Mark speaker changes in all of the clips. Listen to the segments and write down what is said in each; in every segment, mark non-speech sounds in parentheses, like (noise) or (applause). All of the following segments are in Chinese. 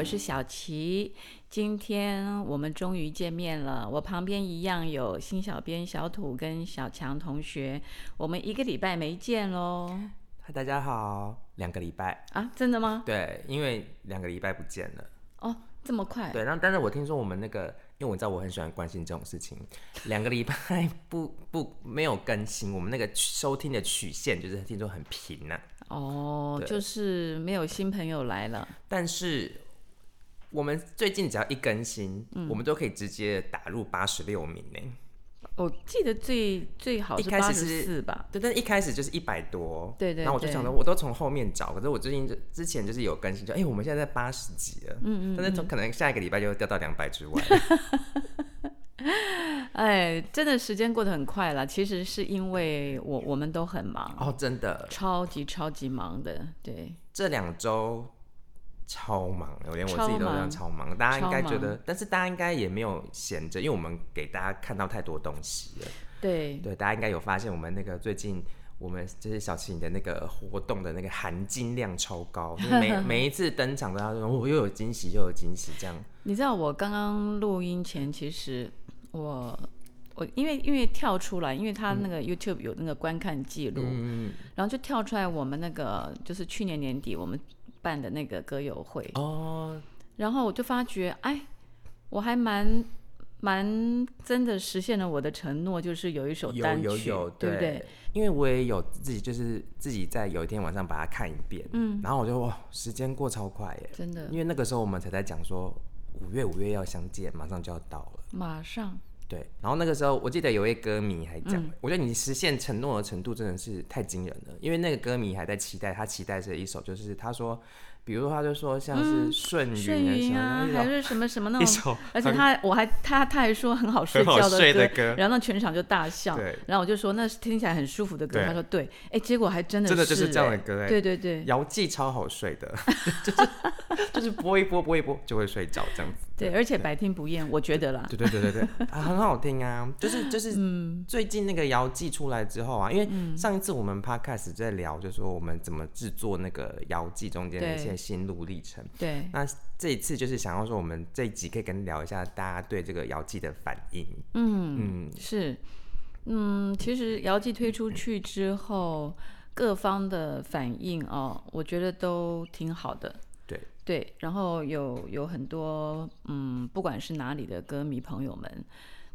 Speaker 1: 我是小琪。今天我们终于见面了，我旁边一样有新小编小土跟小强同学。我们一个礼拜没见喽。
Speaker 2: 嗨，大家好，两个礼拜
Speaker 1: 啊？真的吗？
Speaker 2: 对，因为两个礼拜不见了。
Speaker 1: 哦，这么快？
Speaker 2: 对，然后但是我听说我们那个，因为我知道我很喜欢关心这种事情，两个礼拜不不没有更新，我们那个收听的曲线就是听说很平呢。
Speaker 1: 哦，就是没有新朋友来了，
Speaker 2: 但是。我们最近只要一更新，我们都可以直接打入八十六名呢。
Speaker 1: 我记得最最好是八十四吧？
Speaker 2: 对，但一开始就是一百多。
Speaker 1: 对对。
Speaker 2: 然后我就想着，我都从后面找，可是我最近就之前就是有更新，就哎，我们现在在八十几了。嗯嗯。但是从可能下一个礼拜就掉到两百之外。(laughs)
Speaker 1: 哎，真的时间过得很快了。其实是因为我我们都很忙
Speaker 2: 哦，真的
Speaker 1: 超级超级忙的。对，
Speaker 2: 这两周。超忙，我连我自己都这样超忙。大家应该觉得，但是大家应该也没有闲着，因为我们给大家看到太多东西了。
Speaker 1: 对
Speaker 2: 对，大家应该有发现，我们那个最近我们就是小七的那个活动的那个含金量超高，(laughs) 每每一次登场都要说我又有惊喜又有惊喜这样。
Speaker 1: 你知道我刚刚录音前，其实我我因为因为跳出来，因为他那个 YouTube 有那个观看记录，嗯，然后就跳出来我们那个就是去年年底我们。办的那个歌友会。哦，然后我就发觉，哎，我还蛮蛮真的实现了我的承诺，就是有一首单曲，对不对？
Speaker 2: 因为我也有自己，就是自己在有一天晚上把它看一遍，嗯，然后我就哇，时间过超快耶，
Speaker 1: 真的，
Speaker 2: 因为那个时候我们才在讲说五月五月要相见，马上就要到了，
Speaker 1: 马上。
Speaker 2: 对，然后那个时候我记得有位歌迷还讲，我觉得你实现承诺的程度真的是太惊人了，因为那个歌迷还在期待，他期待着一首，就是他说。比如他就说像是顺
Speaker 1: 云
Speaker 2: 啊，
Speaker 1: 还是什么什么那种，(laughs) 而且他我还他他还说很好睡觉的歌，然后那全场就大笑。然后我就说那是听起来很舒服的歌，他说对，哎，结果还真的
Speaker 2: 真的就是这样的歌，哎，
Speaker 1: 对对对，
Speaker 2: 姚记超好睡的，就 (laughs) 是 (laughs) 就是播一播播一播就会睡着这样子。
Speaker 1: 对，而且百听不厌，我觉得啦。
Speaker 2: 对对对对对，啊，很好听啊，就是就是最近那个姚记出来之后啊，因为上一次我们 podcast 在聊，就说我们怎么制作那个姚记中间的一些。心路历程。
Speaker 1: 对，
Speaker 2: 那这一次就是想要说，我们这一集可以跟聊一下大家对这个姚记的反应。
Speaker 1: 嗯嗯，是，嗯，其实姚记推出去之后，各方的反应哦，我觉得都挺好的。
Speaker 2: 对
Speaker 1: 对，然后有有很多嗯，不管是哪里的歌迷朋友们，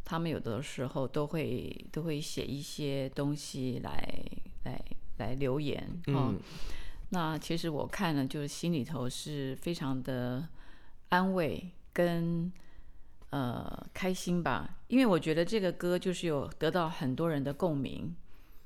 Speaker 1: 他们有的时候都会都会写一些东西来来来留言。嗯。那其实我看了，就是心里头是非常的安慰跟呃开心吧，因为我觉得这个歌就是有得到很多人的共鸣，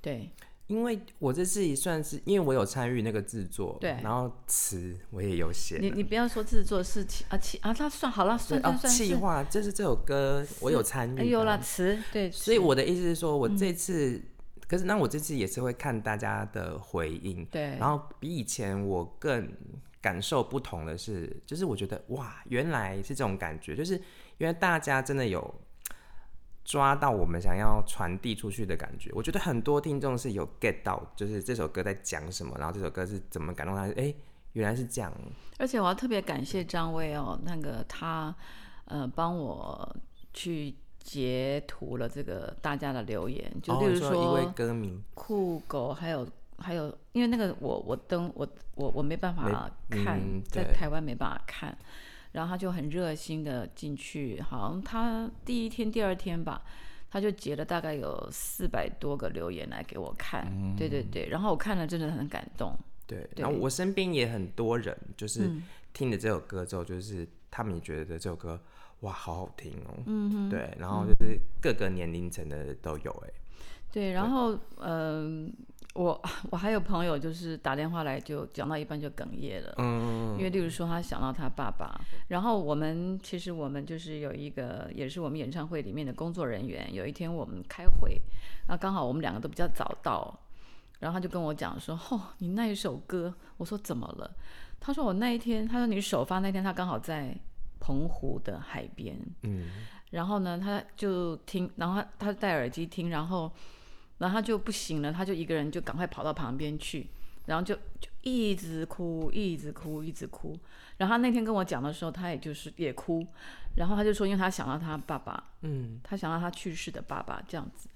Speaker 1: 对。
Speaker 2: 因为我这次也算是，因为我有参与那个制作，
Speaker 1: 对，
Speaker 2: 然后词我也有写。
Speaker 1: 你你不要说制作是企啊气啊，他算好了，算算算。
Speaker 2: 气话就是这首歌我有参与，
Speaker 1: 有了词，对。
Speaker 2: 所以我的意思是说，我这次。可是，那我这次也是会看大家的回应，
Speaker 1: 对。
Speaker 2: 然后比以前我更感受不同的是，就是我觉得哇，原来是这种感觉，就是因为大家真的有抓到我们想要传递出去的感觉。我觉得很多听众是有 get 到，就是这首歌在讲什么，然后这首歌是怎么感动他。哎，原来是这样。
Speaker 1: 而且我要特别感谢张威哦，那个他呃帮我去。截图了这个大家的留言，就例如说
Speaker 2: 一位歌迷。
Speaker 1: 酷狗，还有还有，因为那个我我登我我我没办法看，在台湾没办法看，然后他就很热心的进去，好像他第一天第二天吧，他就截了大概有四百多个留言来给我看，对对对，然后我看了真的很感动，
Speaker 2: 对，然后我身边也很多人就是听了这首歌之后，就是他们也觉得这首歌。哇，好好听哦！嗯哼，对，然后就是各个年龄层的都有哎。
Speaker 1: 对，然后嗯，我 (laughs) 我还有朋友就是打电话来就讲到一半就哽咽了，嗯，因为例如说他想到他爸爸，然后我们其实我们就是有一个也是我们演唱会里面的工作人员，有一天我们开会，然后刚好我们两个都比较早到，然后他就跟我讲说：“ (laughs) 哦，你那一首歌。”我说：“怎么了？”他说：“我那一天，他说你首发那天他刚好在。”澎湖的海边，嗯，然后呢，他就听，然后他戴耳机听，然后，然后他就不行了，他就一个人就赶快跑到旁边去，然后就就一直哭，一直哭，一直哭。然后他那天跟我讲的时候，他也就是也哭，然后他就说，因为他想到他爸爸，嗯，他想到他去世的爸爸这样子。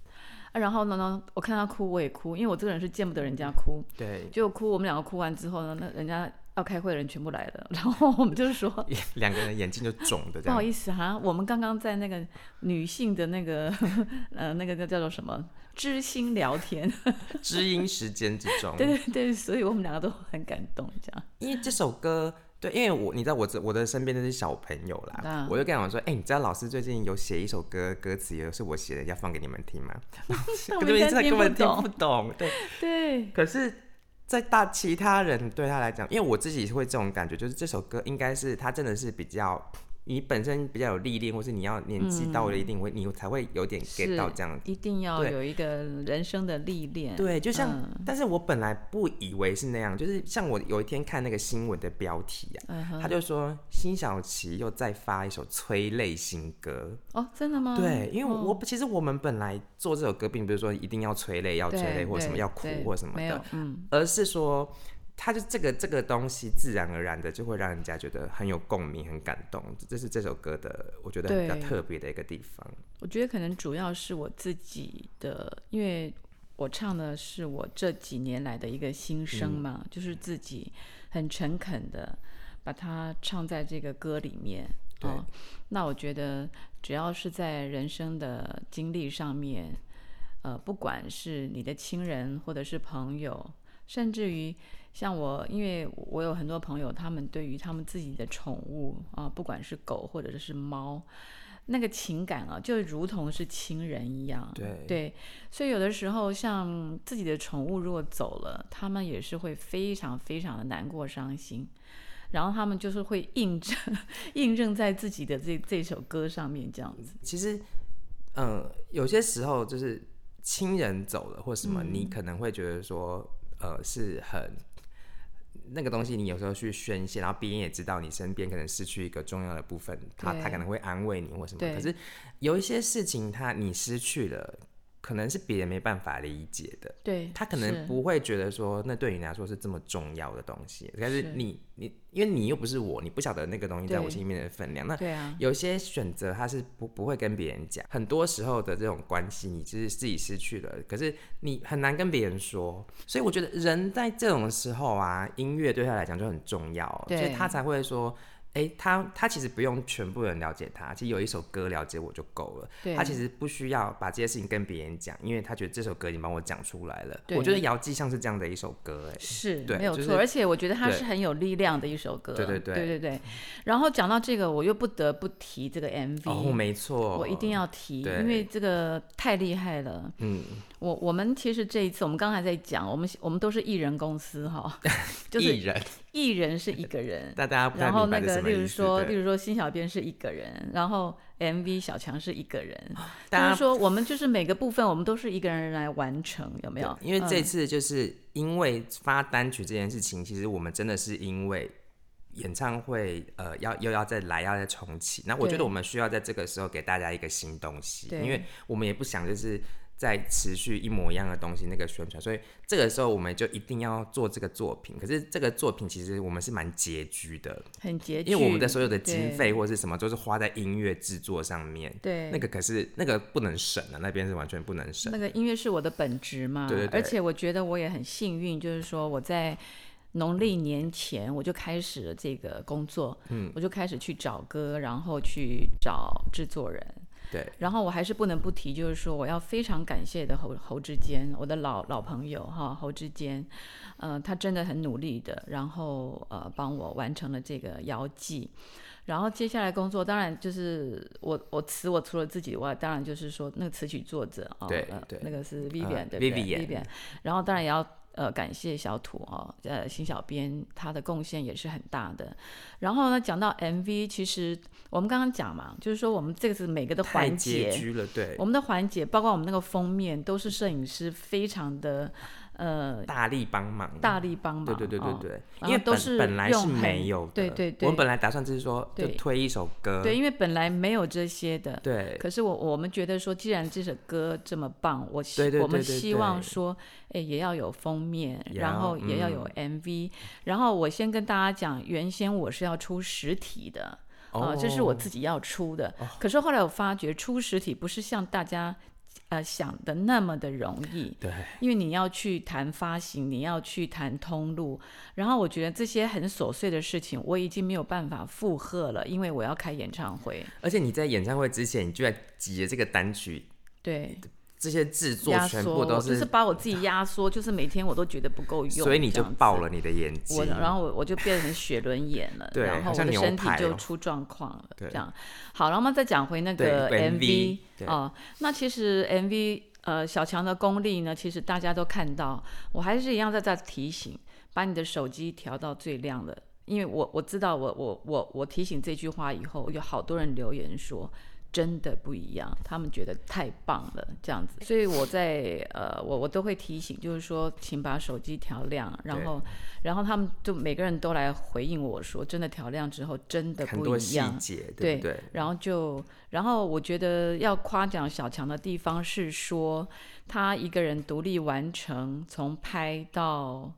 Speaker 1: 啊，然后呢呢，我看他哭，我也哭，因为我这个人是见不得人家哭。
Speaker 2: 对。
Speaker 1: 就哭，我们两个哭完之后呢，那人家要开会的人全部来了，(laughs) 然后我们就是说，
Speaker 2: 两个人眼睛就肿的。不
Speaker 1: 好意思哈，我们刚刚在那个女性的那个 (laughs) 呃那个叫叫做什么知心聊天，(laughs)
Speaker 2: 知音时间之中。
Speaker 1: 对对对，所以我们两个都很感动，这样。
Speaker 2: 因为这首歌。对，因为我你知道我这我的身边都是小朋友啦，我就跟他们说，哎，你知道老师最近有写一首歌，歌词也是我写的，要放给你们听吗？
Speaker 1: 根本
Speaker 2: 根本听
Speaker 1: 不
Speaker 2: 懂，对
Speaker 1: 对。
Speaker 2: 可是，在大其他人对他来讲，因为我自己会这种感觉，就是这首歌应该是他真的是比较。你本身比较有历练，或是你要年纪到了一定会，你才会有点 get 到这样子。
Speaker 1: 一定要有一个人生的历练。
Speaker 2: 对，就像，但是我本来不以为是那样，就是像我有一天看那个新闻的标题啊，他就说辛晓琪又再发一首催泪新歌。
Speaker 1: 哦，真的吗？
Speaker 2: 对，因为我其实我们本来做这首歌，并不是说一定要催泪，要催泪或什么要哭或什么的，嗯，而是说。他就这个这个东西，自然而然的就会让人家觉得很有共鸣、很感动。这是这首歌的，我觉得比较特别的一个地方。
Speaker 1: 我觉得可能主要是我自己的，因为我唱的是我这几年来的一个心声嘛，就是自己很诚恳的把它唱在这个歌里面。
Speaker 2: 对，
Speaker 1: 那我觉得只要是在人生的经历上面，呃，不管是你的亲人或者是朋友，甚至于。像我，因为我有很多朋友，他们对于他们自己的宠物啊，不管是狗或者是猫，那个情感啊，就如同是亲人一样。
Speaker 2: 对
Speaker 1: 对，所以有的时候，像自己的宠物如果走了，他们也是会非常非常的难过、伤心，然后他们就是会印证 (laughs) 印证在自己的这这首歌上面，这样子。
Speaker 2: 其实，嗯，有些时候就是亲人走了或什么，你可能会觉得说，呃，是很。那个东西，你有时候去宣泄，然后别人也知道你身边可能失去一个重要的部分，他他可能会安慰你或什么。可是有一些事情，他你失去了。可能是别人没办法理解的，
Speaker 1: 对
Speaker 2: 他可能不会觉得说那对你来说是这么重要的东西，但是你你因为你又不是我，你不晓得那个东西在我心里面的分量。那有些选择他是不不会跟别人讲，很多时候的这种关系，你就是自己失去了，可是你很难跟别人说。所以我觉得人在这种时候啊，音乐对他来讲就很重要，所以他才会说。哎，他他其实不用全部人了解他，其实有一首歌了解我就够了。他其实不需要把这些事情跟别人讲，因为他觉得这首歌已经帮我讲出来了。我觉得姚记像是这样的一首歌，哎，
Speaker 1: 是没有错，而且我觉得它是很有力量的一首歌。
Speaker 2: 对对对
Speaker 1: 对对对。然后讲到这个，我又不得不提这个 MV。
Speaker 2: 哦，没错，
Speaker 1: 我一定要提，因为这个太厉害了。嗯。我我们其实这一次，我们刚才在讲，我们我们都是艺人公司哈，(laughs) 就是
Speaker 2: 艺人，
Speaker 1: 艺人是一个人，(laughs)
Speaker 2: 大家
Speaker 1: 然后那个，例如说，例如说，新小编是一个人，然后 MV 小强是一个人，就是说，我们就是每个部分，我们都是一个人来完成，有没有？
Speaker 2: 因为这次就是因为发单曲这件事情，其实我们真的是因为演唱会，呃，要又要再来，要再重启，那我觉得我们需要在这个时候给大家一个新东西，因为我们也不想就是。在持续一模一样的东西那个宣传，所以这个时候我们就一定要做这个作品。可是这个作品其实我们是蛮拮据的，
Speaker 1: 很拮据，
Speaker 2: 因为我们的所有的经费或者是什么都是花在音乐制作上面。
Speaker 1: 对，
Speaker 2: 那个可是那个不能省啊，那边是完全不能省。
Speaker 1: 那个音乐是我的本职嘛，
Speaker 2: 对对对。
Speaker 1: 而且我觉得我也很幸运，就是说我在农历年前我就开始了这个工作，嗯，我就开始去找歌，然后去找制作人。
Speaker 2: 对，
Speaker 1: 然后我还是不能不提，就是说我要非常感谢的侯侯志坚，我的老老朋友哈，侯志坚，呃，他真的很努力的，然后呃帮我完成了这个遥记，然后接下来工作当然就是我我词我除了自己以外，当然就是说那个词曲作者啊，
Speaker 2: 对对，
Speaker 1: 那个是 Vivian 对 Vivian，然后当然也要。呃，感谢小土哦，呃，新小编他的贡献也是很大的。然后呢，讲到 MV，其实我们刚刚讲嘛，就是说我们这个是每个的环节，
Speaker 2: 了，对，
Speaker 1: 我们的环节，包括我们那个封面，都是摄影师非常的。呃
Speaker 2: 大力帮忙，
Speaker 1: 大力帮忙，
Speaker 2: 对对对对
Speaker 1: 哦。
Speaker 2: 对，
Speaker 1: 然
Speaker 2: 因为
Speaker 1: 都是
Speaker 2: 本来是没有的，
Speaker 1: 对对对。
Speaker 2: 我们本来打算就是说就
Speaker 1: 对。
Speaker 2: 推一首歌，
Speaker 1: 对，因为本来没有这些的，
Speaker 2: 对。
Speaker 1: 可是我我们觉得说，既然这首歌这么棒，我希我们希望说，哎，也要有封面，然后也要有 MV。然后我先跟大家讲，原先我是要出实体的，啊，这是我
Speaker 2: 哦
Speaker 1: 自己要出的。可是后来我发觉，出实体不是像大家呃想的那么的容易。
Speaker 2: 对
Speaker 1: 因为你要去谈发行，你要去谈通路，然后我觉得这些很琐碎的事情，我已经没有办法负荷了，因为我要开演唱会。
Speaker 2: 而且你在演唱会之前，你就在挤着这个单曲，
Speaker 1: 对，
Speaker 2: 这些制作全部都
Speaker 1: 就是把我自己压缩，就是每天我都觉得不够用，
Speaker 2: 所以你就爆了你的眼
Speaker 1: 我，
Speaker 2: 睛，
Speaker 1: 然后我我就变成雪轮眼了，
Speaker 2: 对
Speaker 1: 然后我的身体就出状况了，
Speaker 2: 对
Speaker 1: 这样。好，然后我们再讲回那个
Speaker 2: MV 啊
Speaker 1: 哦、那其实 MV 呃小强的功力呢，其实大家都看到，我还是一样在这提醒，把你的手机调到最亮的，因为我我知道我我我我提醒这句话以后，有好多人留言说。真的不一样，他们觉得太棒了，这样子，所以我在呃，我我都会提醒，就是说，请把手机调亮，然后，然后他们就每个人都来回应我说，真的调亮之后真的不
Speaker 2: 很多细
Speaker 1: 一样，
Speaker 2: 节，
Speaker 1: 对
Speaker 2: 不对？
Speaker 1: 然后就，然后我觉得要夸奖小强的地方是说，他一个人独立完成，从拍到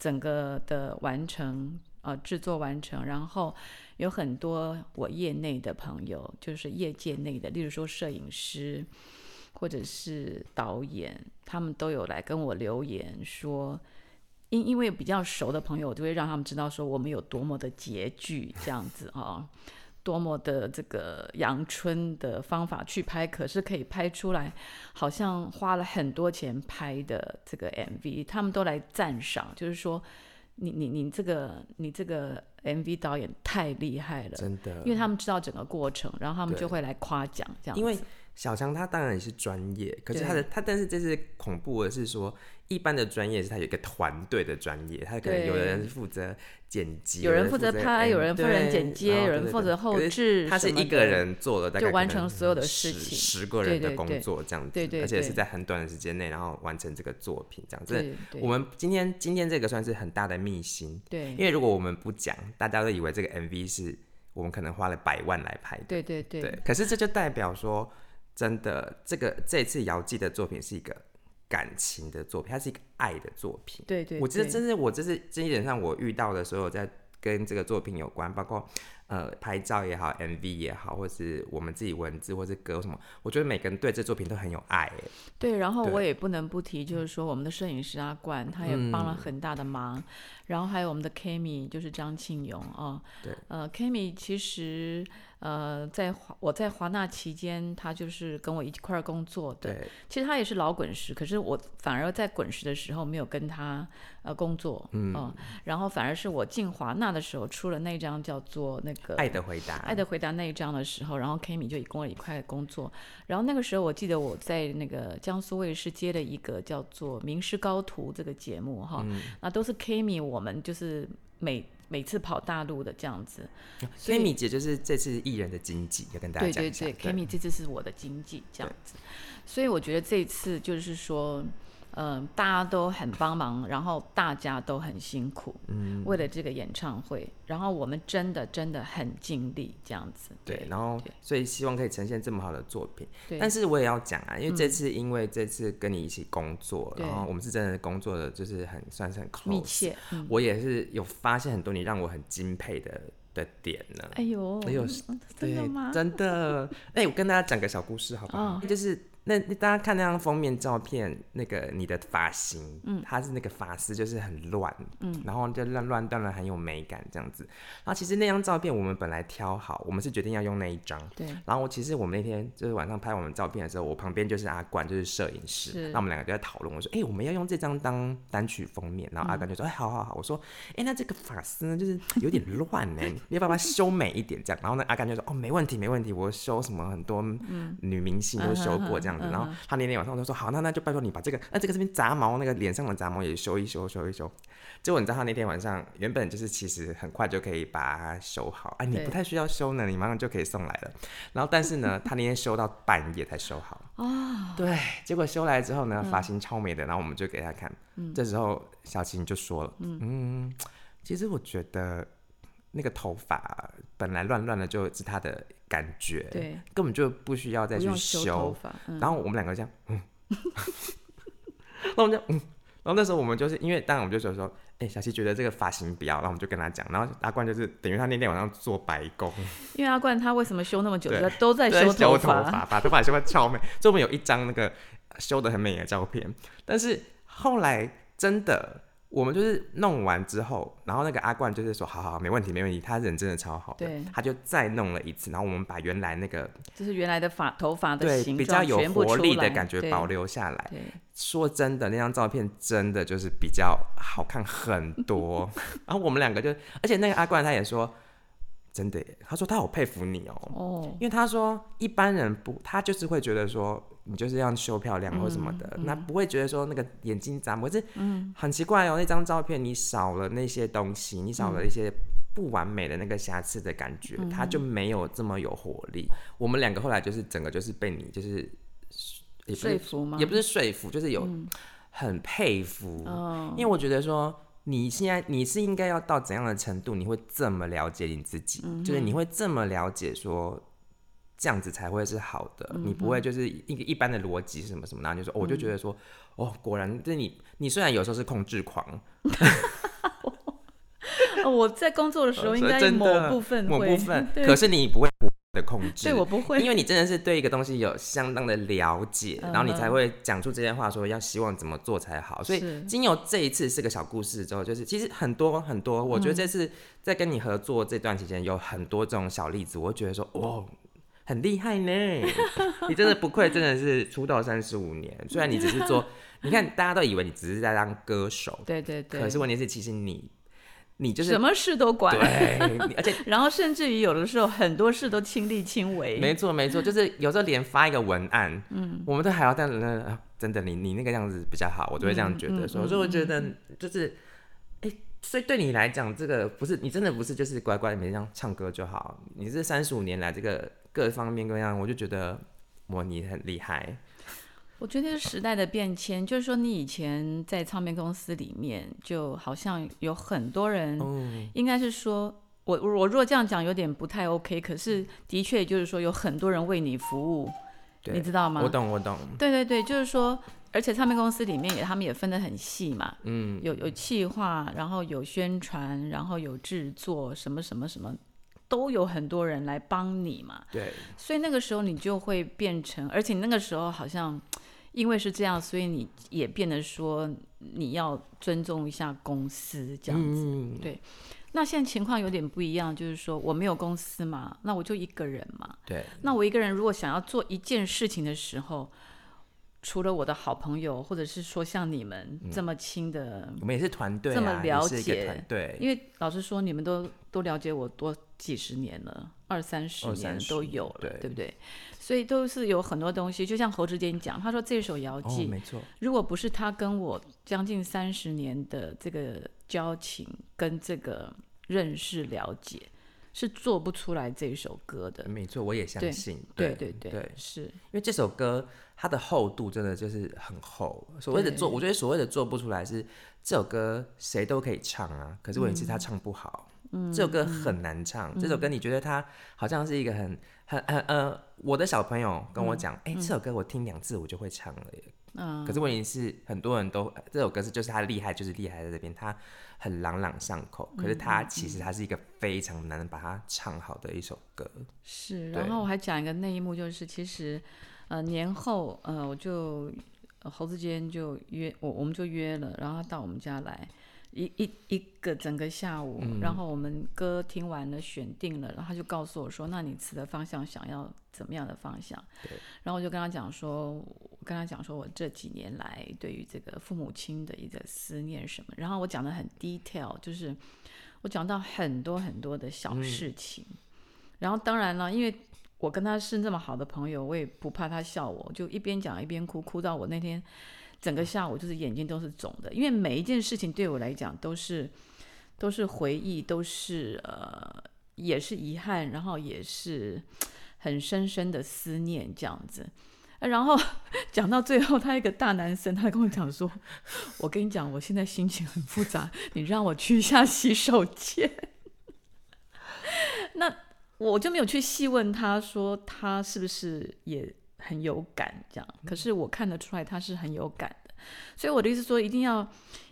Speaker 1: 整个的完成，呃，制作完成，然后有很多我业内的朋友，就是业界内的，例如说摄影师或者是导演，他们都有来跟我留言说。因因为比较熟的朋友，我就会让他们知道说我们有多么的拮据，这样子啊、多么的这个阳春的方法去拍，可是可以拍出来，好像花了很多钱拍的这个 MV，他们都来赞赏，就是说你你你这个你这个 MV 导演太厉害了，
Speaker 2: 真的，
Speaker 1: 因为他们知道整个过程，然后他们就会来夸奖这样子。
Speaker 2: 因为小强他当然也是专业，可是他的他，但是这是恐怖的是说，一般的专业是他有一个团队的专业，他可能有的人是负责剪辑，
Speaker 1: 有人负责
Speaker 2: 责
Speaker 1: 拍，有人负责剪接，有人负责后
Speaker 2: 是
Speaker 1: 置，
Speaker 2: 他是一个，人做了大概
Speaker 1: 就完成所有的
Speaker 2: 十
Speaker 1: 事情
Speaker 2: 十个人的工作这样子，而且是在很短的时间内，然后完成这个作品这样子。我们今天今天这个算是很大的秘辛，
Speaker 1: 对
Speaker 2: 因为如果我们不讲，大家都以为这个 MV 是我们可能花了百万来拍的。
Speaker 1: 对对对
Speaker 2: 对，可是这就代表说，真的，这个这次姚记的作品是一个感情的作品，它是一个爱的作品。
Speaker 1: 对对，
Speaker 2: 我觉得真是我这是这一点上我遇到的所有在跟这个作品有关，包括呃拍照也好，MV 也好，或是我们自己文字或是歌什么，我觉得每个人对这作品都很有爱。哎
Speaker 1: 对，然后我也不能不提，就是说我们的摄影师阿冠，他也帮
Speaker 2: 嗯
Speaker 1: 了很大的忙。然后还有我们的 Kimi，就是张庆勇啊。
Speaker 2: 对。
Speaker 1: 呃，Kimi 其实呃，在华我在华纳期间，他就是跟我一块儿工作的。
Speaker 2: 对，
Speaker 1: 其实他也是老滚石，可是我反而在滚石的时候没有跟他呃工作，嗯、然后反而是我进华纳的时候出了那张叫做那个
Speaker 2: 爱的回答，
Speaker 1: 爱的回答那一张的时候，然后 Kimi 就跟我一块工作。然后那个时候，我记得我在那个江苏卫视接了一个叫做《名师高徒》这个节目哈，那都是 Kimi 我们就是每每次跑大陆的这样子。所以
Speaker 2: Kimi 姐就是这次艺人的经济，要跟大家讲一下。
Speaker 1: 对对对，Kimi 这次是我的经济这样子，所以我觉得这一次就是说。嗯、大家都很帮忙，然后大家都很辛苦，嗯，为了这个演唱会，然后我们真的真的很尽力这样子，
Speaker 2: 对，然后所以希望可以呈现这么好的作品。
Speaker 1: 对，
Speaker 2: 但是我也要讲啊，因为这次因为这次跟你一起工作，
Speaker 1: 对
Speaker 2: 然后我们是真的工作的，就是很算是很 close，
Speaker 1: 密切，嗯，
Speaker 2: 我也是有发现很多你让我很敬佩的的点呢。
Speaker 1: 哎呦，
Speaker 2: 哎呦
Speaker 1: 真的吗？
Speaker 2: 真的。哎、我跟大家讲个小故事好不好？
Speaker 1: 哦
Speaker 2: 就是那那大家看那张封面照片，那个你的发型，嗯，它是那个发丝就是很乱，嗯，然后就乱乱断了很有美感这样子。然后其实那张照片我们本来挑好，我们是决定要用那一张。
Speaker 1: 对，
Speaker 2: 然后我其实我们那天就是晚上拍我们照片的时候，我旁边就是阿冠，就是摄影师。
Speaker 1: 是
Speaker 2: 那我们两个就在讨论，我说：“哎、我们要用这张当单曲封面。”然后阿冠就说：“哎、好好好。”我说：“哎、那这个发丝呢，就是有点乱呢，(laughs) 你要不要把它修美一点？”这样。然后呢，阿甘就说：“哦，没问题，没问题，我修什么很多女明星都修过这样子。然后他那天晚上就说好，那那就拜托你把这个，那这个这边杂毛那个脸上的杂毛也修一修，修一修。结果你知道他那天晚上原本就是其实很快就可以把它修好，哎，你不太需要修呢，你马上就可以送来了。然后但是呢，他那天修到半夜才修好。哦。对，结果修来之后呢，发型超美的，然后我们就给他看。嗯。这时候小琴就说了，嗯，其实我觉得那个头发本来乱乱的就是他的感觉，
Speaker 1: 对，
Speaker 2: 根本就不需要再去
Speaker 1: 修。
Speaker 2: 然后我们两个这样，嗯。(laughs) 那我们就嗯。然后那时候我们就是因为，当然我们就觉得说。哎，小七觉得这个发型不要，然后我们就跟他讲，然后阿冠就是等于他那天晚上做白工，
Speaker 1: 因为阿冠他为什么修那么久，他都在修头
Speaker 2: 发，把头发修的超美，所以我们有一张那个修的很美的照片。但是后来真的，我们就是弄完之后，然后那个阿冠就是说，好好好，没问题没问题，他人真的超好，
Speaker 1: 对，
Speaker 2: 他就再弄了一次，然后我们把原来那个
Speaker 1: 就是原来的发头发的
Speaker 2: 对比较有活力的感觉保留下来。说真的，那张照片真的就是比较好看很多。(laughs) 然后我们两个就，而且那个阿冠他也说，真的，他说他好佩服你哦。哦。因为他说一般人不，他就是会觉得说你就是要修漂亮或什么的，那不会觉得说那个眼睛眨，可是很奇怪哦，那张照片你少了那些东西，你少了一些不完美的那个瑕疵的感觉，它就没有这么有活力。我们两个后来就是整个就是被你就是。
Speaker 1: 说服吗？
Speaker 2: 也不是说服，就是有很佩服，因为我觉得说你现在你是应该要到怎样的程度，你会这么了解你自己，就是你会这么了解说这样子才会是好的，你不会就是一个一般的逻辑是什么什么，然后就说我就觉得说哦，果然这你你虽然有时候是控制狂，(laughs)
Speaker 1: 我在工作的时候应该某部分
Speaker 2: 某部分，(laughs) 可是你不会。的控制，
Speaker 1: 对我不会，
Speaker 2: 因为你真的是对一个东西有相当的了解，然后你才会讲出这些话，说要希望怎么做才好。所以经由这一次是个小故事之后，就是其实很多很多，我觉得这次在跟你合作这段期间，有很多这种小例子，我觉得说哦，很厉害呢，(laughs) 你真的不愧，真的是出道三十五年。虽然你只是做，你看大家都以为你只是在当歌手，
Speaker 1: 对对对，
Speaker 2: 可是问题是其实你。你就是
Speaker 1: 什么事都管，
Speaker 2: 对，而且 (laughs)
Speaker 1: 然后甚至于有的时候很多事都亲力亲为。
Speaker 2: 没错没错，就是有时候连发一个文案，嗯，我们都还要但那真的你你那个样子比较好，我就会这样觉得说，所以我觉得就是，哎，所以对你来讲，这个不是你真的不是就是乖乖每天这样唱歌就好，你这三十五年来这个各方面各样，我就觉得哇你很厉害。
Speaker 1: 我觉得是时代的变迁，就是说你以前在唱片公司里面，就好像有很多人，应该是说，我我如果这样讲有点不太 OK，可是的确就是说有很多人为你服务，你知道吗？
Speaker 2: 我懂我懂。
Speaker 1: 对对对，就是说，而且唱片公司里面也他们也分得很细嘛，嗯，有有企划，然后有宣传，然后有制作，什么什么什么，都有很多人来帮你嘛。
Speaker 2: 对。
Speaker 1: 所以那个时候你就会变成，而且那个时候好像。因为是这样，所以你也变得说你要尊重一下公司这样子。对，那现在情况有点不一样，就是说我没有公司嘛，那我就一个人嘛。
Speaker 2: 对。
Speaker 1: 那我一个人如果想要做一件事情的时候，除了我的好朋友，或者是说像你们这么亲的，
Speaker 2: 我们也是团队，
Speaker 1: 这么了解，
Speaker 2: 对。
Speaker 1: 因为老实说，你们都都了解我多几十年了，二三十年都有了，对不对？所以都是有很多东西，就像侯志坚讲，他说这首谣记，
Speaker 2: 没错，
Speaker 1: 如果不是他跟我将近三十年的这个交情跟这个认识了解，是做不出来这首歌的。
Speaker 2: 没错，我也相信。
Speaker 1: 对对对，是因
Speaker 2: 为这首歌它的厚度真的就是很厚。所谓的做，我觉得所谓的做不出来是这首歌谁都可以唱啊，可是问题是他唱不好。嗯，这首歌很难唱。这首歌你觉得它好像是一个很。很很呃，我的小朋友跟我讲，哎，这首歌我听两次我就会唱了耶。嗯，可是问题是很多人都这首歌是就是他厉害，就是厉害在这边，他很朗朗上口。可是他其实他是一个非常难把它唱好的一首歌。
Speaker 1: 是，然后我还讲一个内幕，就是其实呃年后呃我就猴子间就约我，我们就约了，然后他到我们家来。一一一个整个下午，然后我们歌听完了，选定了，然后他就告诉我说：“那你词的方向想要怎么样的方向？”然后我就跟他讲说：“我跟他讲说我这几年来对于这个父母亲的一个思念什么。”然后我讲的很 detail，就是我讲到很多很多的小事情。然后当然了，因为我跟他是这么好的朋友，我也不怕他笑我，就一边讲一边哭，哭到我那天整个下午就是眼睛都是肿的，因为每一件事情对我来讲都是都是回忆，都是呃也是遗憾，然后也是很深深的思念这样子。然后 (laughs) 讲到最后，他一个大男生，他跟我讲说：“ (laughs) 我跟你讲，我现在心情很复杂，你让我去一下洗手间。(laughs) ”那我就没有去细问他说他是不是也很有感这样，可是我看得出来他是很有感的。所以我的意思说，一定要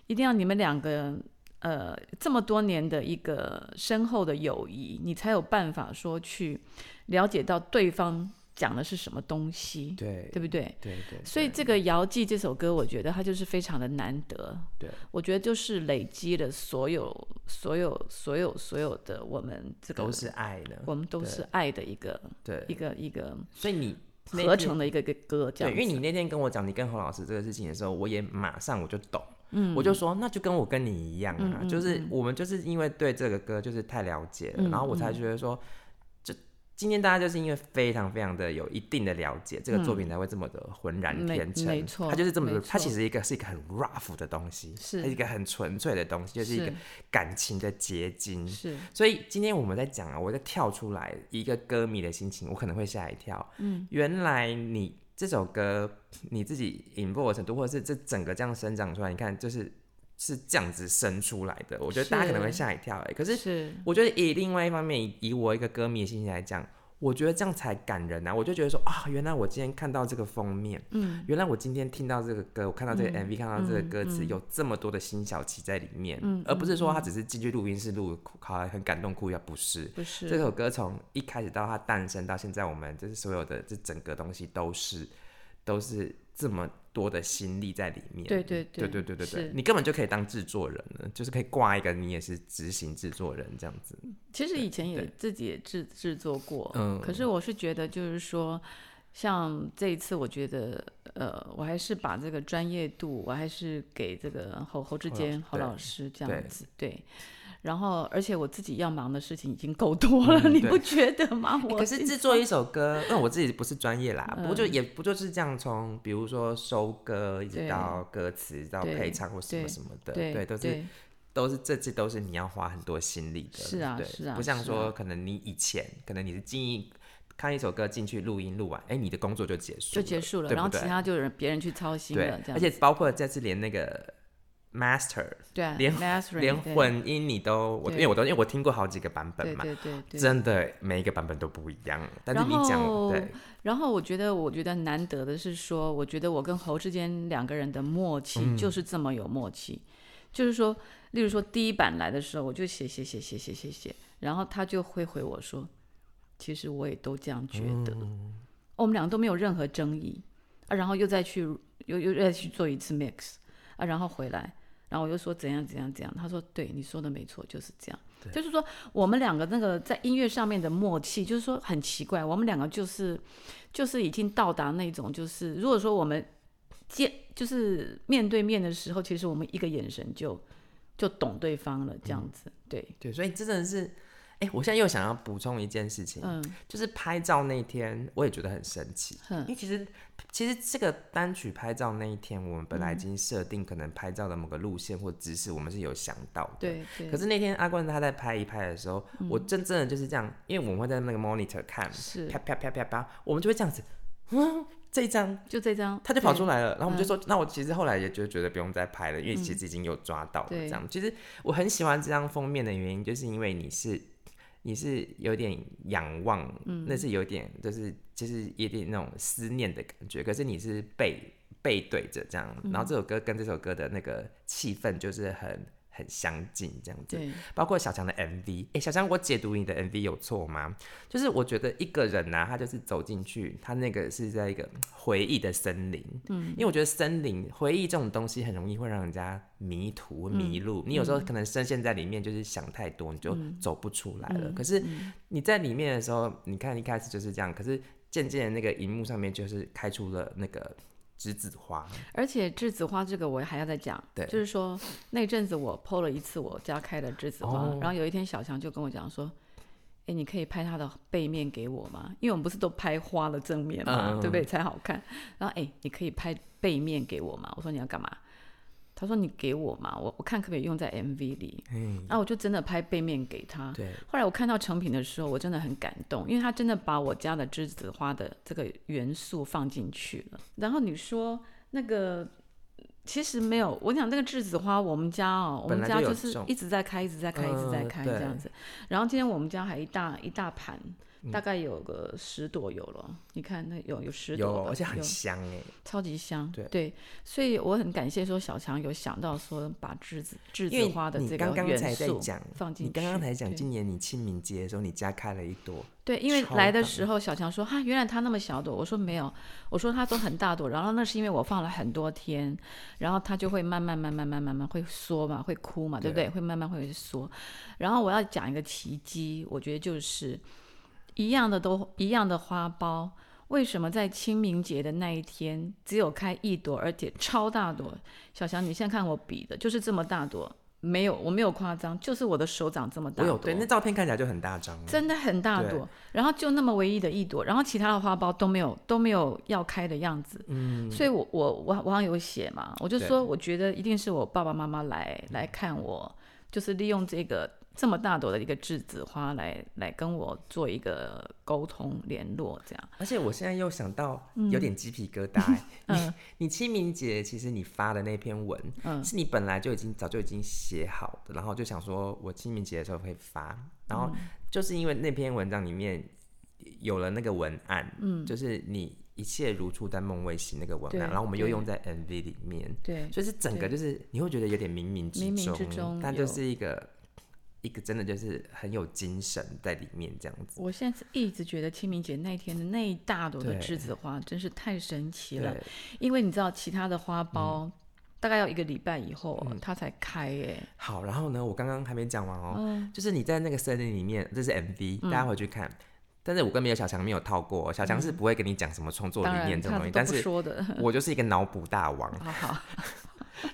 Speaker 1: 一定要你们两个呃这么多年的一个深厚的友谊，你才有办法说去了解到对方。讲的是什么东西？
Speaker 2: 对，
Speaker 1: 对不对？
Speaker 2: 对对。
Speaker 1: 所以这个《遥记》这首歌，我觉得它就是非常的难得。
Speaker 2: 对，
Speaker 1: 我觉得就是累积了所有、所有、所有、所有的我们这个
Speaker 2: 都是爱的，
Speaker 1: 我们都是爱的一个，
Speaker 2: 对，
Speaker 1: 一个一个。
Speaker 2: 所以你
Speaker 1: 合成的一个个歌，
Speaker 2: 对，因为你那天跟我讲你跟侯老师这个事情的时候，我也马上我就懂，嗯，我就说那就跟我跟你一样啊，就是我们就是因为对这个歌就是太了解了，然后我才觉得说。今天大家就是因为非常非常的有一定的了解，这个作品才会这么的浑然天成。
Speaker 1: 没错，
Speaker 2: 它就是这么的，它其实一个是一个很 rough 的东西，
Speaker 1: 是
Speaker 2: 一个很纯粹的东西，就是一个感情的结晶。
Speaker 1: 是，
Speaker 2: 所以今天我们在讲啊，我在跳出来一个歌迷的心情，我可能会吓一跳。嗯，原来你这首歌你自己引播的程度，或者是这整个这样生长出来，你看就是。是这样子生出来的，我觉得大家可能会吓一跳哎。可是，我觉得以另外一方面，以我一个歌迷的心情来讲，我觉得这样才感人啊！我就觉得说啊，原来我今天看到这个封面，嗯，原来我今天听到这个歌，我看到这个 MV，看到这个歌词，有这么多的辛晓琪在里面，嗯，而不是说他只是进去录音室录，好很感动哭一下，不是，
Speaker 1: 不是。
Speaker 2: 这首歌从一开始到它诞生到现在，我们就是所有的这整个东西都是都是这么。多的心力在里面，
Speaker 1: 对对对
Speaker 2: 对对对对，你根本就可以当制作人了，就是可以挂一个你也是执行制作人这样子。
Speaker 1: 其实以前也自己也制制作过，嗯，可是我是觉得就是说，像这一次，我觉得呃，我还是把这个专业度，我还是给这个侯侯志坚侯老师这样子，对。然后，而且我自己要忙的事情已经够多了，你不觉得吗？
Speaker 2: 我可是制作一首歌，那我自己不是专业啦，不过就也不就是这样，从比如说收歌，一直到歌词，到配唱或什么什么的，对，都是都是这次都是你要花很多心力的。
Speaker 1: 是啊，是啊，
Speaker 2: 不像说可能你以前可能你是进一看一首歌进去录音录完，哎，你的工作就结束
Speaker 1: 就结束了，然后其他就别人去操心了，这样。而
Speaker 2: 且包括这次连那个。Master，
Speaker 1: 对，
Speaker 2: 连 master 连混音你都，我因为我都因为我听过好几个版本嘛，
Speaker 1: 对对对，
Speaker 2: 真的每一个版本都不一样。但是你讲，对，
Speaker 1: 然后我觉得我觉得难得的是说，我觉得我跟侯之间两个人的默契就是这么有默契，就是说，例如说第一版来的时候，我就写写写写写写写，然后他就会回我说，其实我也都这样觉得，我们两个都没有任何争议啊，然后又再去又又再去做一次 mix 啊，然后回来。然后我就说怎样怎样怎样，他说对你说的没错，就是这样。就是说我们两个那个在音乐上面的默契，就是说很奇怪，我们两个就是就是已经到达那种，就是如果说我们见就是面对面的时候，其实我们一个眼神就就懂对方了，这样子。对
Speaker 2: 对，所以真的是。哎，我现在又想要补充一件事情，嗯，就是拍照那天，我也觉得很神奇，因为其实其实这个单曲拍照那一天，我们本来已经设定可能拍照的某个路线或姿势，我们是有想到的，
Speaker 1: 对对。
Speaker 2: 可是那天阿冠他在拍一拍的时候，我真正的就是这样，因为我们会在那个 monitor 看，
Speaker 1: 是
Speaker 2: 啪啪啪啪啪，我们就会这样子，嗯，这一张
Speaker 1: 就这张，
Speaker 2: 他就跑出来了，然后我们就说，那我其实后来也就觉得不用再拍了，因为其实已经有抓到了这样。其实我很喜欢这张封面的原因，就是因为你是。你是有点仰望，那是有点就是就是有点那种思念的感觉，可是你是背背对着这样，然后这首歌跟这首歌的那个气氛就是很。很相近这样子，包括小强的 MV，哎，小强，我解读你的 MV 有错吗？就是我觉得一个人呢，他就是走进去，他那个是在一个回忆的森林，嗯，因为我觉得森林回忆这种东西很容易会让人家迷途迷路，你有时候可能深陷在里面，就是想太多，你就走不出来了。可是你在里面的时候，你看一开始就是这样，可是渐渐那个荧幕上面就是开出了那个。栀子花，
Speaker 1: 而且栀子花这个我还要再讲，
Speaker 2: 对，
Speaker 1: 就是说那阵子我剖了一次我家开的栀子花，然后有一天小强就跟我讲说，哎，你可以拍它的背面给我吗？因为我们不是都拍花的正面嘛，对不对？才好看。然后，哎，你可以拍背面给我吗？我说你要干嘛？他说你给我嘛，我我看可不可以用在 MV 里。嗯，然后我就真的拍背面给他。
Speaker 2: 对。
Speaker 1: 后来我看到成品的时候，我真的很感动，因为他真的把我家的栀子花的这个元素放进去了。然后你说那个。其实没有，我讲这个栀子花，我们家哦，我们家就是一直在开，一直在开，一直在开这样子。然后今天我们家还一大一大盘。大概有个十朵有了，你看那有有十朵，
Speaker 2: 有而且很香哎，
Speaker 1: 超级香。
Speaker 2: 对
Speaker 1: 对，所以我很感谢说小强有想到说把栀子栀子花的这个元素放进。
Speaker 2: 你刚刚才讲今年你清明节的时候你家开了一朵。
Speaker 1: 对，因为来的时候小强说哈，原来它那么小朵，我说没有，我说它都很大朵，然后那是因为我放了很多天，然后它就会慢慢慢慢慢慢慢会缩嘛，会枯嘛，对不对？会慢慢会缩。然后我要讲一个奇迹，我觉得就是。一样的都一样的花苞，为什么在清明节的那一天只有开一朵，而且超大朵？小翔，你现在看我比的，就是这么大朵，没有，我没有夸张，就是我的手掌这么大。
Speaker 2: 我有对，那照片看起来就很大张，
Speaker 1: 真的很大朵。然后就那么唯一的一朵，然后其他的花苞都没有都没有要开的样子。嗯，所以我我我我好像有写嘛，我就说我觉得一定是我爸爸妈妈来来看我，就是利用这个。这么大朵的一个栀子花来来跟我做一个沟通联络，这样。
Speaker 2: 而且我现在又想到有点鸡皮疙瘩。(laughs) 你你清明节其实你发的那篇文，嗯是你本来就已经早就已经写好的，然后就想说我清明节的时候会发，然后就是因为那篇文章里面有了那个文案，嗯，就是你一切如初在梦未醒那个文案，然后我们又用在 MV 里面，
Speaker 1: 对，
Speaker 2: 所以是整个就是你会觉得有点冥冥之中，但就是一个。一个真的就是很有精神在里面这样子。
Speaker 1: 我现在是一直觉得清明节那天的那一大朵的栀子花真是太神奇了，因为你知道其他的花苞大概要一个礼拜以后它才开耶。
Speaker 2: 好，然后呢，我刚刚还没讲完哦，就是你在那个森林里面，这是 MV，大家回去看。但是我跟没有小强没有套过，小强是不会跟你讲什么创作理念这种东西，但是我就是一个脑补大王。(laughs)
Speaker 1: 好。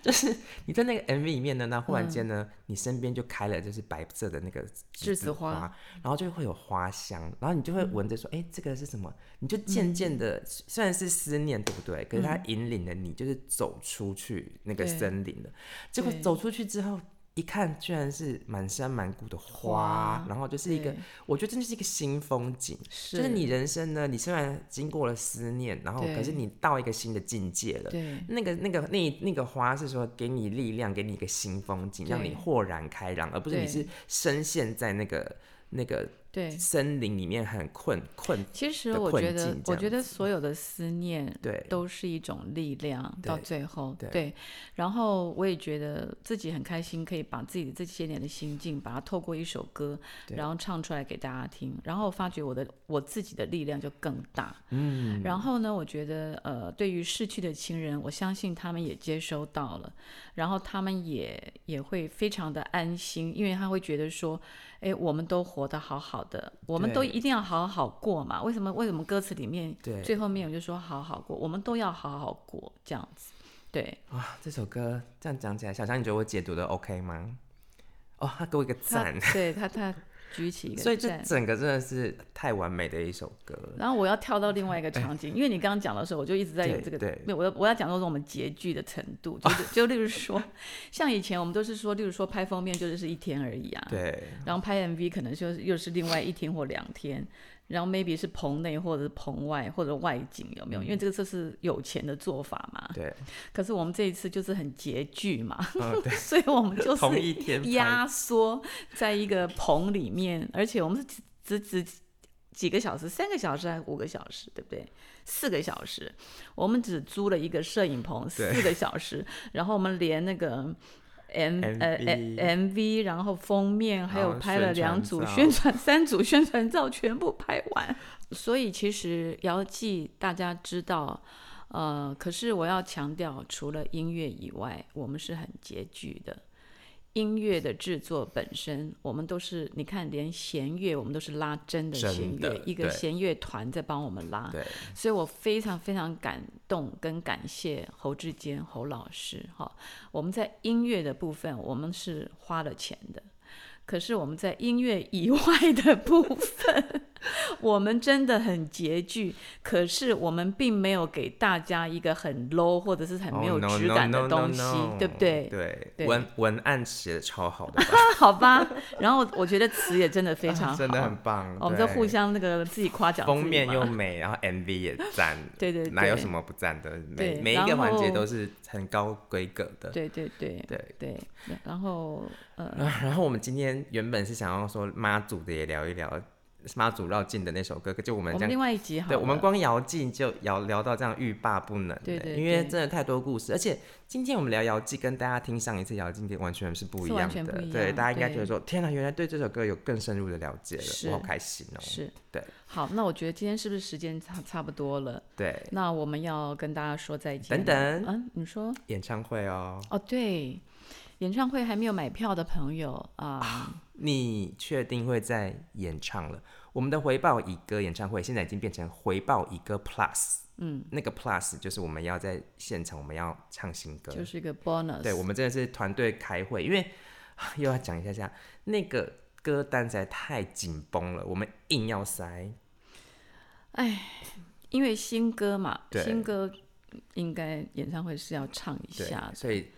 Speaker 2: 就是你在那个 MV 里面呢，那忽然间呢，你身边就开了就是白色的那个栀子花，然后就会有花香，然后你就会闻着说，哎，这个是什么？你就渐渐的，虽然是思念，对不对？可是它引领了你，就是走出去那个森林的。结果走出去之后。一看，居然是满山满谷的花，然后就是一个，我觉得真的是一个新风景。就是你人生呢，你虽然经过了思念，然后可是你到一个新的境界了。
Speaker 1: 对，
Speaker 2: 那个那个那那个花是说给你力量，给你一个新风景，让你豁然开朗，而不是你是深陷在那个那个。
Speaker 1: 对，
Speaker 2: 森林里面很困困。
Speaker 1: 其实我觉得，我觉得所有的思念，
Speaker 2: 对，
Speaker 1: 都是一种力量。到最后，对。然后我也觉得自己很开心，可以把自己这些年的心境，把它透过一首歌，然后唱出来给大家听。然后发觉我的我自己的力量就更大。嗯。然后呢，我觉得呃，对于逝去的亲人，我相信他们也接收到了，然后他们也也会非常的安心，因为他会觉得说。哎，我们都活得好好的，我们都一定要好好过嘛？为什么？为什么歌词里面最后面我就说好好过？我们都要好好过，这样子。对，
Speaker 2: 哇，这首歌这样讲起来，小强，你觉得我解读的 OK 吗？哦，他给我一个赞，(laughs)
Speaker 1: 对他他。举起一个，
Speaker 2: 所以这整个真的是太完美的一首歌。
Speaker 1: 然后我要跳到另外一个场景，因为你刚刚讲的时候，我就一直在有这个，
Speaker 2: 对，
Speaker 1: 我要我要讲到说我们拮据的程度，就是就例如说，像以前我们都是说，例如说拍封面就是是一天而已啊，
Speaker 2: 对，
Speaker 1: 然后拍 MV 可能就是又是另外一天或两天。然后 maybe 是棚内或者是棚外或者外景有没有？因为这个这是有钱的做法嘛。
Speaker 2: 对。(laughs)
Speaker 1: 可是我们这一次就是很拮据嘛，
Speaker 2: 对。(laughs)
Speaker 1: 所以我们就 (laughs) 是压缩在一个棚里面，而且我们是只只只几个小时，三个小时还是五个小时，对不对？四个小时，我们只租了一个摄影棚，四个小时，然后我们连那个。M 呃 M V，然后封面还有拍了两组宣传，三组宣传照全部拍完。所以其实姚记大家知道，呃，可是我要强调，除了音乐以外，我们是很拮据的。音乐的制作本身，我们都是你看，连弦乐我们都是拉真的弦乐，一个弦乐团在帮我们拉。
Speaker 2: 对，
Speaker 1: 所以我非常非常感动跟感谢侯志坚侯老师。哈，我们在音乐的部分，我们是花了钱的。可是我们在音乐以外的部分，(laughs) 我们真的很拮据。可是我们并没有给大家一个很 low 或者是很没有质感的东西，对不对？
Speaker 2: 对，文文案写的超好的，(laughs)
Speaker 1: 好吧。然后我觉得词也真的非常好，(laughs)
Speaker 2: 真的很棒。
Speaker 1: 我们就互相那个自己夸奖。
Speaker 2: 封面又美，然后 MV 也赞，
Speaker 1: 对对，
Speaker 2: 哪有什么不赞的？每每一个环节都是很高规格的。
Speaker 1: 对对对对对。然后呃，
Speaker 2: 然后我们今天原本是想要说妈祖的也聊一聊。妈祖绕境的那首歌，就我们
Speaker 1: 另外一集好。
Speaker 2: 对，我们光姚记就聊聊到这样欲罢不能。
Speaker 1: 对对。
Speaker 2: 因为真的太多故事，而且今天我们聊姚记，跟大家听上一次姚记完全是不一样的。对，大家应该觉得说，天哪，原来对这首歌有更深入的了解了，我好开心哦。
Speaker 1: 是。
Speaker 2: 对。
Speaker 1: 好，那我觉得今天是不是时间差差不多了？
Speaker 2: 对。
Speaker 1: 那我们要跟大家说再见。
Speaker 2: 等等。
Speaker 1: 嗯，你说。
Speaker 2: 演唱会哦。
Speaker 1: 哦，对。演唱会还没有买票的朋友啊，
Speaker 2: 你确定会在演唱了？我们的回报一歌演唱会现在已经变成回报一歌 Plus，嗯，那个 Plus 就是我们要在现场我们要唱新歌，
Speaker 1: 就是一个 bonus。
Speaker 2: 对，我们真的是团队开会，因为又要讲一下下那个歌单实在太紧绷了，我们硬要塞。
Speaker 1: 哎，因为新歌嘛，新歌应该演唱会是要唱一下，
Speaker 2: 所以。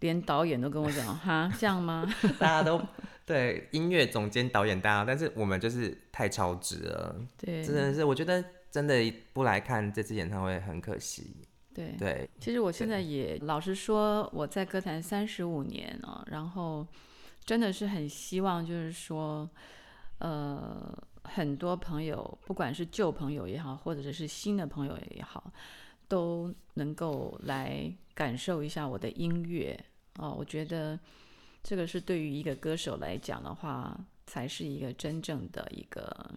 Speaker 1: 连导演都跟我讲 (laughs) 哈，这样吗？
Speaker 2: 大家都对音乐总监、导演，大家，但是我们就是太超值了。
Speaker 1: 对，
Speaker 2: 真的是，我觉得真的不来看这次演唱会很可惜。
Speaker 1: 对
Speaker 2: 对，
Speaker 1: 其实我现在也老实说，我在歌坛三十五年啊，然后真的是很希望，就是说，呃，很多朋友，不管是旧朋友也好，或者是新的朋友也好，都能够来感受一下我的音乐。哦，我觉得这个是对于一个歌手来讲的话，才是一个真正的一个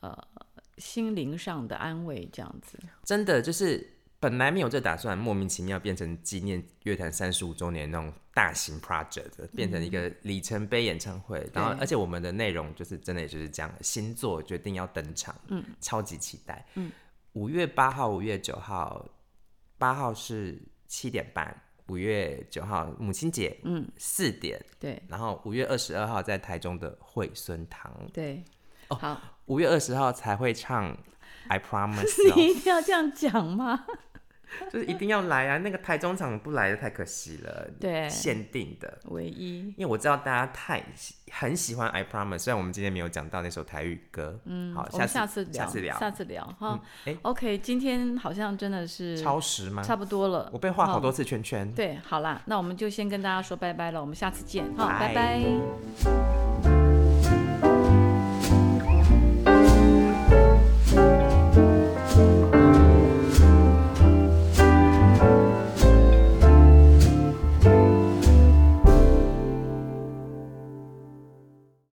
Speaker 1: 呃心灵上的安慰，这样子。
Speaker 2: 真的就是本来没有这打算，莫名其妙变成纪念乐坛三十五周年那种大型 project，变成一个里程碑演唱会。然后，而且我们的内容就是真的，也就是这样，新作决定要登场，嗯，超级期待。嗯，五月八号、五月九号，八号是七点半。五月九号母亲节，嗯，四点，
Speaker 1: 对，
Speaker 2: 然后五月二十二号在台中的惠孙堂，
Speaker 1: 对，
Speaker 2: 哦，
Speaker 1: 好，
Speaker 2: 五月二十号才会唱 I Promise，(laughs)
Speaker 1: 你一定要这样讲吗？(laughs)
Speaker 2: 就是一定要来啊！那个台中场不来的太可惜了。
Speaker 1: 对，
Speaker 2: 限定的，
Speaker 1: 唯一。
Speaker 2: 因为我知道大家太很喜欢 I Promise，虽然我们今天没有讲到那首台语歌。嗯，好，下
Speaker 1: 下次
Speaker 2: 下次聊，
Speaker 1: 下次聊哈。哎，OK，今天好像真的是
Speaker 2: 超时吗？
Speaker 1: 差不多了。
Speaker 2: 我被画好多次圈圈。
Speaker 1: 对，好啦，那我们就先跟大家说拜拜了，我们下次见。好，拜拜。